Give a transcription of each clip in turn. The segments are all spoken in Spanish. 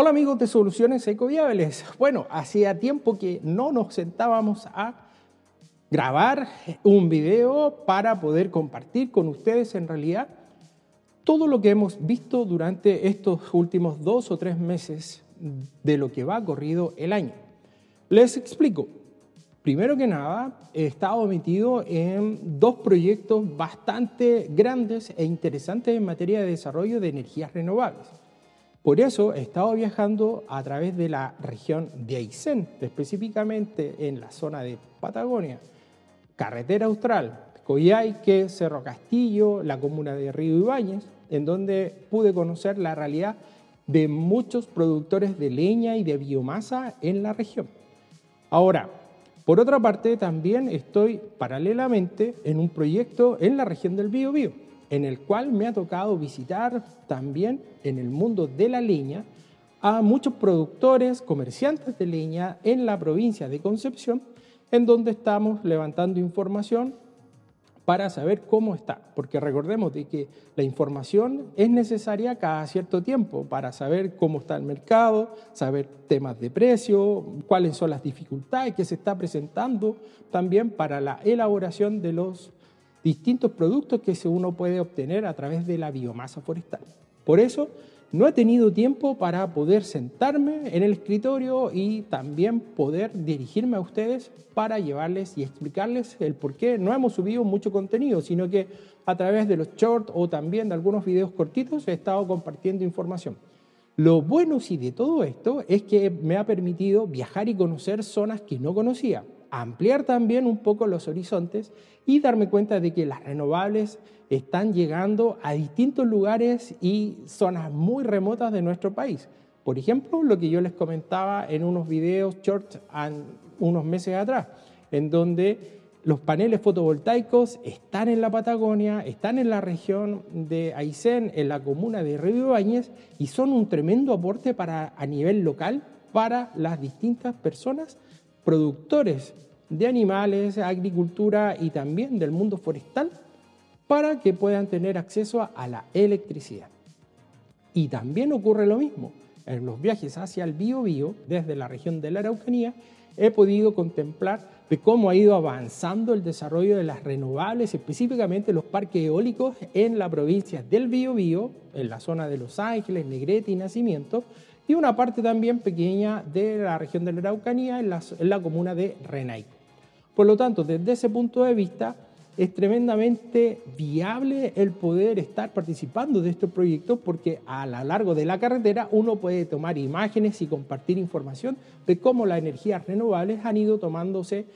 Hola amigos de Soluciones Ecoviables. Bueno, hacía tiempo que no nos sentábamos a grabar un video para poder compartir con ustedes en realidad todo lo que hemos visto durante estos últimos dos o tres meses de lo que va corrido el año. Les explico. Primero que nada, he estado metido en dos proyectos bastante grandes e interesantes en materia de desarrollo de energías renovables. Por eso he estado viajando a través de la región de Aysén, específicamente en la zona de Patagonia, Carretera Austral, Coyhaique, Cerro Castillo, la comuna de Río Ibáñez, en donde pude conocer la realidad de muchos productores de leña y de biomasa en la región. Ahora, por otra parte, también estoy paralelamente en un proyecto en la región del Biobío, en el cual me ha tocado visitar también en el mundo de la leña a muchos productores, comerciantes de leña en la provincia de Concepción, en donde estamos levantando información para saber cómo está, porque recordemos de que la información es necesaria cada cierto tiempo para saber cómo está el mercado, saber temas de precio, cuáles son las dificultades que se está presentando también para la elaboración de los distintos productos que uno puede obtener a través de la biomasa forestal. Por eso no he tenido tiempo para poder sentarme en el escritorio y también poder dirigirme a ustedes para llevarles y explicarles el por qué no hemos subido mucho contenido, sino que a través de los shorts o también de algunos videos cortitos he estado compartiendo información. Lo bueno sí de todo esto es que me ha permitido viajar y conocer zonas que no conocía, ampliar también un poco los horizontes y darme cuenta de que las renovables están llegando a distintos lugares y zonas muy remotas de nuestro país. Por ejemplo, lo que yo les comentaba en unos videos short unos meses atrás, en donde los paneles fotovoltaicos están en la Patagonia, están en la región de Aysén, en la comuna de Río Ibáñez, y son un tremendo aporte para, a nivel local para las distintas personas productores de animales, agricultura y también del mundo forestal para que puedan tener acceso a la electricidad. Y también ocurre lo mismo. En los viajes hacia el Biobío, desde la región de la Araucanía, he podido contemplar de cómo ha ido avanzando el desarrollo de las renovables, específicamente los parques eólicos en la provincia del Biobío, en la zona de Los Ángeles, Negrete y Nacimiento, y una parte también pequeña de la región de la Araucanía en la, comuna de Renaico. Por lo tanto, desde ese punto de vista, es tremendamente viable el poder estar participando de estos proyectos porque a lo largo de la carretera uno puede tomar imágenes y compartir información de cómo las energías renovables han ido tomándose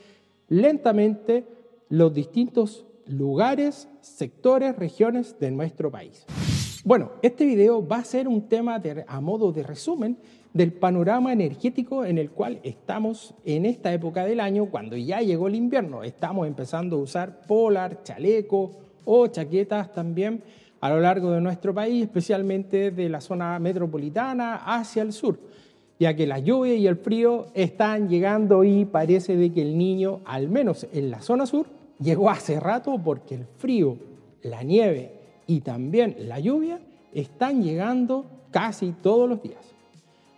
lentamente los distintos lugares, sectores, regiones de nuestro país. Bueno, este video va a ser un tema a modo de resumen del panorama energético en el cual estamos en esta época del año, cuando ya llegó el invierno. Estamos empezando a usar polar, chaleco o chaquetas también a lo largo de nuestro país, especialmente de la zona metropolitana hacia el sur, ya que la lluvia y el frío están llegando y parece de que el niño, al menos en la zona sur, llegó hace rato porque el frío, la nieve y también la lluvia están llegando casi todos los días.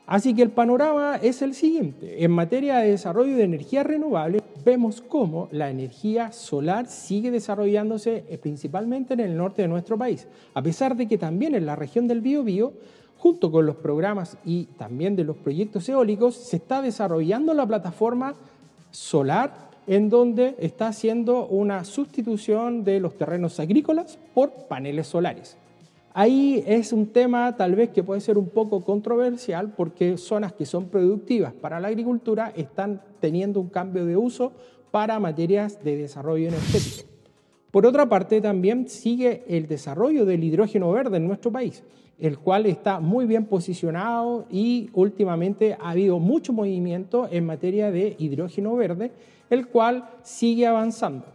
Así que el panorama es el siguiente. En materia de desarrollo de energía renovable, vemos cómo la energía solar sigue desarrollándose eh, principalmente en el norte de nuestro país, a pesar de que también en la región del Biobío, junto con los programas y también de los proyectos eólicos, se está desarrollando la plataforma solar en donde está haciendo una sustitución de los terrenos agrícolas por paneles solares. Ahí es un tema tal vez que puede ser un poco controversial porque zonas que son productivas para la agricultura están teniendo un cambio de uso para materias de desarrollo energético. Por otra parte, también sigue el desarrollo del hidrógeno verde en nuestro país, el cual está muy bien posicionado y últimamente ha habido mucho movimiento en materia de hidrógeno verde, el cual sigue avanzando.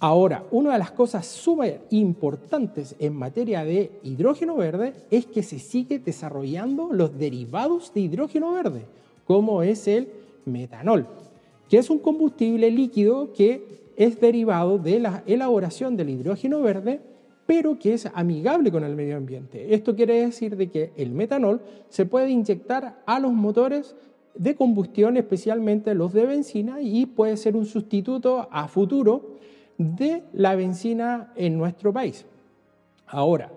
Ahora, una de las cosas súper importantes en materia de hidrógeno verde es que se sigue desarrollando los derivados de hidrógeno verde, como es el metanol, que es un combustible líquido que es derivado de la elaboración del hidrógeno verde pero que es amigable con el medio ambiente. Esto quiere decir de que el metanol se puede inyectar a los motores de combustión, especialmente los de benzina, y puede ser un sustituto a futuro de la benzina en nuestro país. Ahora,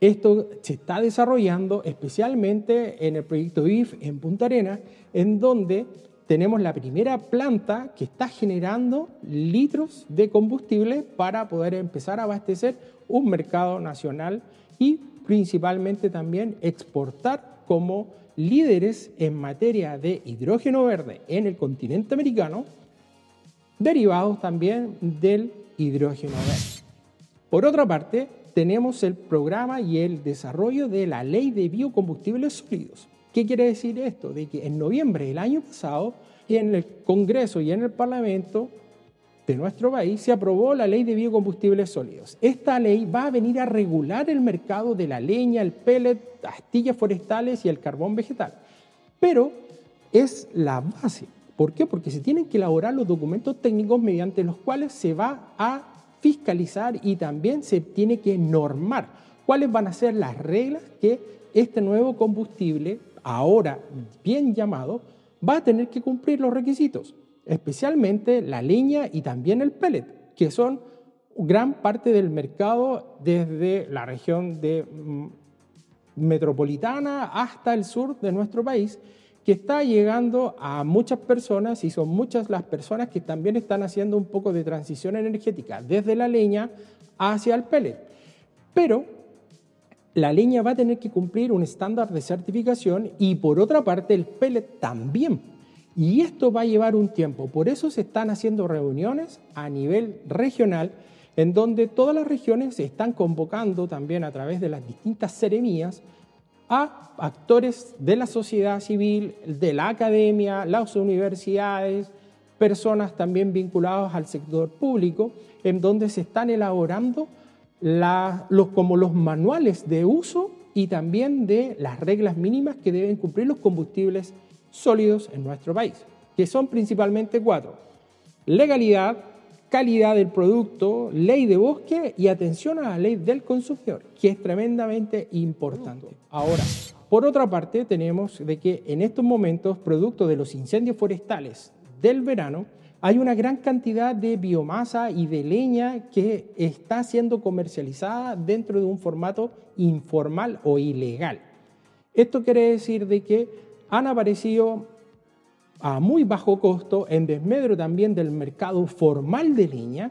esto se está desarrollando especialmente en el proyecto IF en Punta Arena, en donde tenemos la primera planta que está generando litros de combustible para poder empezar a abastecer un mercado nacional y principalmente también exportar como líderes en materia de hidrógeno verde en el continente americano, derivados también del hidrógeno verde. Por otra parte, tenemos el programa y el desarrollo de la ley de biocombustibles sólidos. ¿Qué quiere decir esto? De que en noviembre del año pasado, en el Congreso y en el Parlamento de nuestro país, se aprobó la ley de biocombustibles sólidos. Esta ley va a venir a regular el mercado de la leña, el pellet, astillas forestales y el carbón vegetal. Pero es la base. ¿Por qué? Porque se tienen que elaborar los documentos técnicos mediante los cuales se va a fiscalizar y también se tiene que normar cuáles van a ser las reglas que este nuevo combustible, ahora bien llamado, va a tener que cumplir los requisitos, especialmente la leña y también el pellet, que son gran parte del mercado desde la región de mm, metropolitana hasta el sur de nuestro país que está llegando a muchas personas y son muchas las personas que también están haciendo un poco de transición energética desde la leña hacia el pellet. Pero la leña va a tener que cumplir un estándar de certificación y por otra parte el pellet también. Y esto va a llevar un tiempo. Por eso se están haciendo reuniones a nivel regional en donde todas las regiones se están convocando también a través de las distintas seremías a actores de la sociedad civil, de la academia, las universidades, personas también vinculadas al sector público, en donde se están elaborando los, como los manuales de uso y también de las reglas mínimas que deben cumplir los combustibles sólidos en nuestro país, que son principalmente cuatro. Legalidad, calidad del producto, ley de bosque y atención a la ley del consumidor, que es tremendamente importante. Ahora, por otra parte, tenemos de que en estos momentos, producto de los incendios forestales del verano, hay una gran cantidad de biomasa y de leña que está siendo comercializada dentro de un formato informal o ilegal. Esto quiere decir de que han aparecido a muy bajo costo, en desmedro también del mercado formal de leña,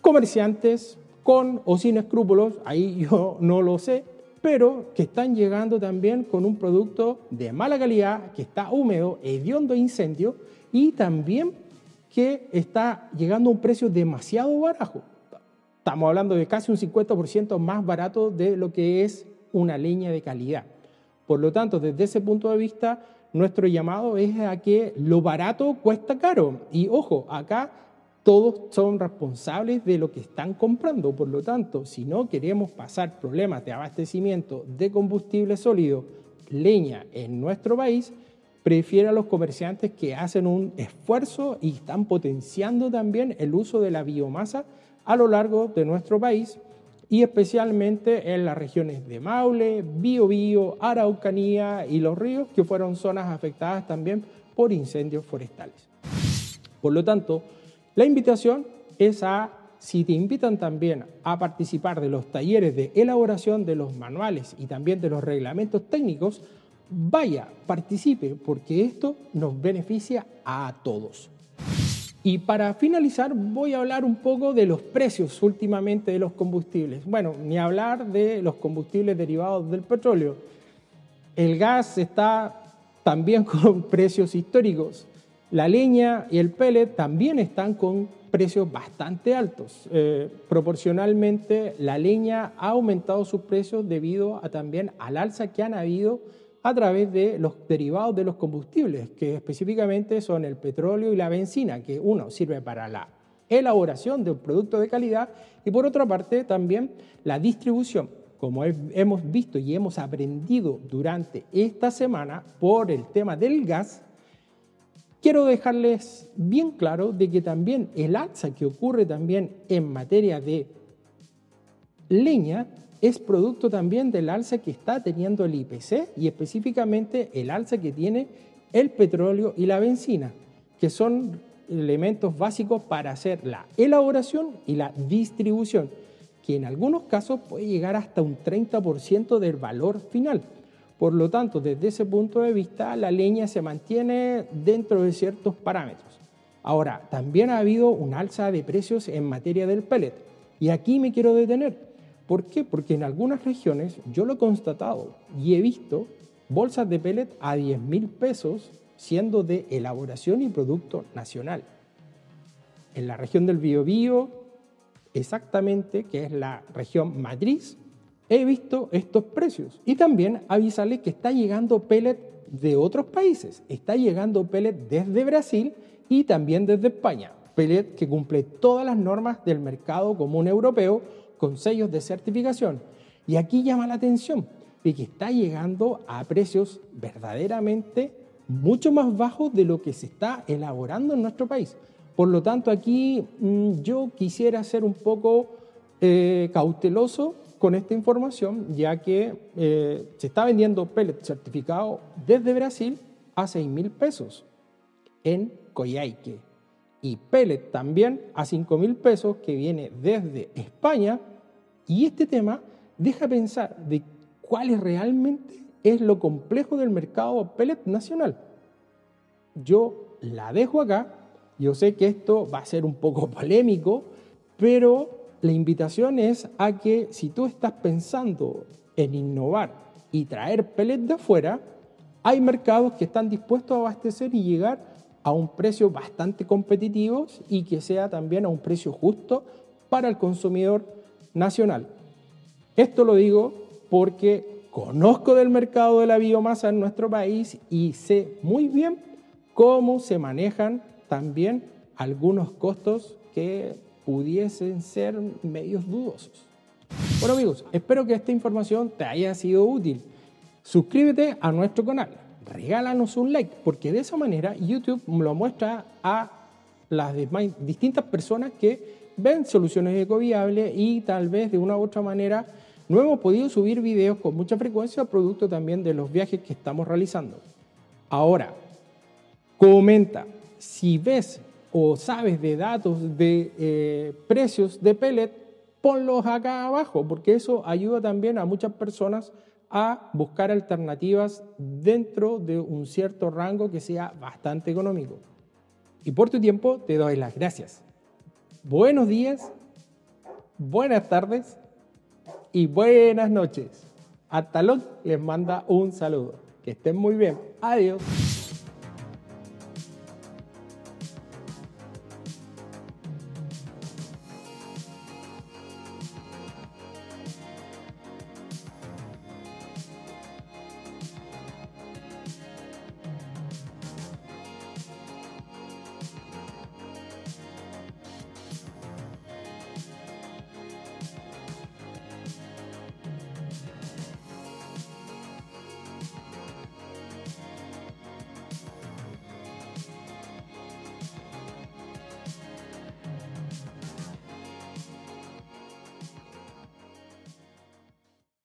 comerciantes con o sin escrúpulos, ahí yo no lo sé, pero que están llegando también con un producto de mala calidad, que está húmedo, hediondo incendio y también que está llegando a un precio demasiado barato. Estamos hablando de casi un 50% más barato de lo que es una leña de calidad. Por lo tanto, desde ese punto de vista, nuestro llamado es a que lo barato cuesta caro. Y ojo, acá todos son responsables de lo que están comprando. Por lo tanto, si no queremos pasar problemas de abastecimiento de combustible sólido, leña en nuestro país, prefiere a los comerciantes que hacen un esfuerzo y están potenciando también el uso de la biomasa a lo largo de nuestro país y especialmente en las regiones de Maule, Biobío, Araucanía y los ríos, que fueron zonas afectadas también por incendios forestales. Por lo tanto, la invitación es a, si te invitan también a participar de los talleres de elaboración de los manuales y también de los reglamentos técnicos, vaya, participe, porque esto nos beneficia a todos. Y para finalizar voy a hablar un poco de los precios últimamente de los combustibles. Bueno, ni hablar de los combustibles derivados del petróleo. El gas está también con precios históricos. La leña y el pellet también están con precios bastante altos. Eh, proporcionalmente, la leña ha aumentado sus precios debido a también al alza que han habido a través de los derivados de los combustibles, que específicamente son el petróleo y la benzina, que uno sirve para la elaboración de un producto de calidad y por otra parte también la distribución. Como hemos visto y hemos aprendido durante esta semana por el tema del gas, quiero dejarles bien claro de que también el alza que ocurre también en materia de leña es producto también del alza que está teniendo el IPC y específicamente el alza que tiene el petróleo y la benzina, que son elementos básicos para hacer la elaboración y la distribución, que en algunos casos puede llegar hasta un 30% del valor final. Por lo tanto, desde ese punto de vista, la leña se mantiene dentro de ciertos parámetros. Ahora, también ha habido un alza de precios en materia del pellet. Y aquí me quiero detener. ¿Por qué? Porque en algunas regiones yo lo he constatado y he visto bolsas de pellet a 10 mil pesos siendo de elaboración y producto nacional. En la región del Biobío, exactamente, que es la región matriz, he visto estos precios. Y también avisarles que está llegando pellet de otros países. Está llegando pellet desde Brasil y también desde España. Pellet que cumple todas las normas del mercado común europeo con sellos de certificación. Y aquí llama la atención de que está llegando a precios verdaderamente mucho más bajos de lo que se está elaborando en nuestro país. Por lo tanto, aquí mm, yo quisiera ser un poco eh, cauteloso con esta información, ya que eh, se está vendiendo pellet certificado desde Brasil a 6 mil pesos en Coyhaique y pellet también a 5 mil pesos que viene desde España. Y este tema deja pensar de cuál es realmente es lo complejo del mercado pellet nacional. Yo la dejo acá. Yo sé que esto va a ser un poco polémico, pero la invitación es a que si tú estás pensando en innovar y traer pellet de afuera, hay mercados que están dispuestos a abastecer y llegar a un precio bastante competitivo y que sea también a un precio justo para el consumidor nacional. Esto lo digo porque conozco del mercado de la biomasa en nuestro país y sé muy bien cómo se manejan también algunos costos que pudiesen ser medios dudosos. Bueno amigos, espero que esta información te haya sido útil. Suscríbete a nuestro canal, regálanos un like, porque de esa manera YouTube lo muestra a las distintas personas que ven soluciones ecoviables y tal vez de una u otra manera no hemos podido subir videos con mucha frecuencia producto también de los viajes que estamos realizando. Ahora, comenta si ves o sabes de datos de eh, precios de pellet, ponlos acá abajo, porque eso ayuda también a muchas personas a buscar alternativas dentro de un cierto rango que sea bastante económico. Y por tu tiempo te doy las gracias. Buenos días, buenas tardes y buenas noches. Hasta luego les manda un saludo. Que estén muy bien. Adiós.